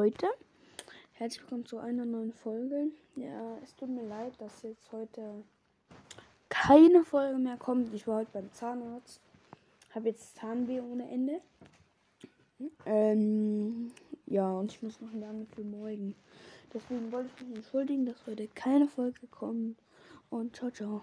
Leute, herzlich willkommen zu einer neuen Folge. Ja, es tut mir leid, dass jetzt heute keine Folge mehr kommt. Ich war heute beim Zahnarzt, habe jetzt Zahnweh ohne Ende. Hm? Ähm, ja, und ich muss noch lernen für morgen. Deswegen wollte ich mich entschuldigen, dass heute keine Folge kommt. Und ciao, ciao.